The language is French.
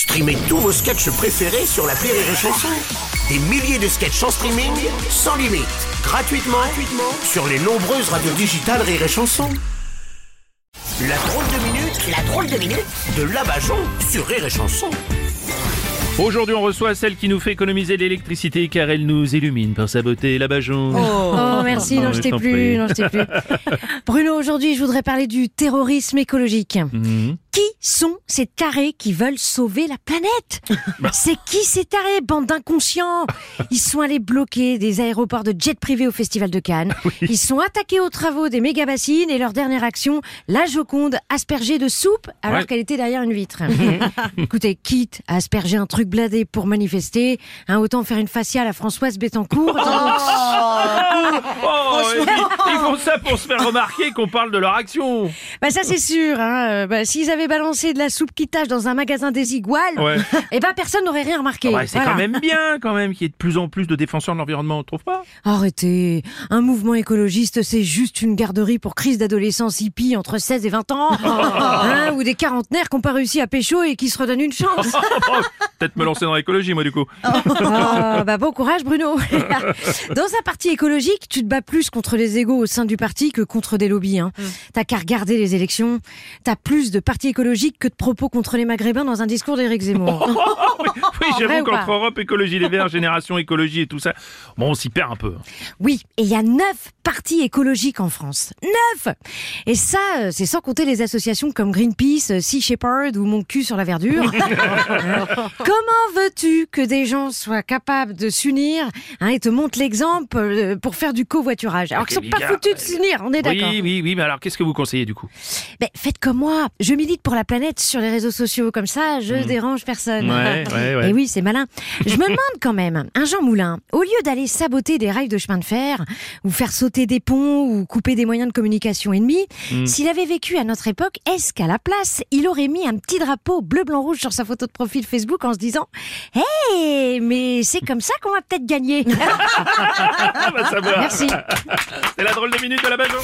Streamez tous vos sketchs préférés sur la Rire et Chanson. Des milliers de sketchs en streaming, sans limite, gratuitement, gratuitement sur les nombreuses radios digitales Rire et Chanson. La drôle de minute, la drôle de minute de Labajon sur Rire et Chanson. Aujourd'hui, on reçoit celle qui nous fait économiser l'électricité car elle nous illumine par sa beauté, la Bajon. Oh, merci, Oh, non, je t'ai plus, non, je t'ai plus. Bruno, aujourd'hui, je voudrais parler du terrorisme écologique. Mhm. Qui sont ces tarés qui veulent sauver la planète Bah. C'est qui ces tarés, bande d'inconscients? Ils sont allés bloquer des aéroports de jets privés au Festival de Cannes. Ils sont attaqués aux travaux des méga-bassines et leur dernière action, la Joconde aspergée de soupe alors Ouais. qu'elle était derrière une vitre. Écoutez, quitte à asperger un truc bladé pour manifester, hein, autant faire une faciale à Françoise Bettencourt. Oh, ils, ils font ça pour se faire remarquer qu'on parle de leur action. Bah ça c'est sûr. Hein. Euh, Bah, S'ils avaient balancé de la soupe qui tâche dans un magasin des iguales, Ouais. eh ben personne n'aurait rien remarqué. Ouais, c'est Voilà. quand même bien, quand même, qu'il y ait de plus en plus de défenseurs de l'environnement, on trouve pas Arrêtez. Un mouvement écologiste, c'est juste une garderie pour crise d'adolescence hippie entre 16 et 20 ans. Hein, ou des quarantenaires qui n'ont pas réussi à pécho et qui se redonnent une chance. Oh, Peut-être me lancer dans l'écologie, moi, du coup. Ah, bah bon courage Bruno. Dans un parti tu te bats plus contre les égaux au sein du parti que contre des lobbies. Hein. T'as qu'à regarder les élections. T'as plus de partis écologiques que de propos contre les Maghrébins dans un discours d'Éric Zemmour. oui, oui, j'avoue qu'entre Europe, écologie, les Verts, génération écologie et tout ça, bon, on s'y perd un peu. Oui, et il y a neuf partis écologiques en France. Neuf Et ça, euh, c'est sans compter les associations comme Greenpeace, euh, Sea Shepherd ou Mon cul sur la verdure. Comment veux-tu que des gens soient capables de s'unir hein, et te montrent l'exemple euh, pour faire du covoiturage Alors qu'ils sont pas foutus de s'unir, on est d'accord. Oui, oui, oui, mais alors qu'est-ce que vous conseillez du coup? Ben, faites comme moi, je milite pour la planète sur les réseaux sociaux, comme ça je dérange personne. Ouais, ouais, ouais. Et oui, c'est malin. Je me demande quand même, un Jean Moulin, au lieu d'aller saboter des rails de chemin de fer, ou faire sauter des ponts, ou couper des moyens de communication ennemis, Hmm. s'il avait vécu à notre époque, est-ce qu'à la place, il aurait mis un petit drapeau bleu, blanc, rouge sur sa photo de profil Facebook en se disant Hey, mais c'est comme ça qu'on va peut-être gagner. Ah, Merci. C'est la drôle de minute de la Bajon.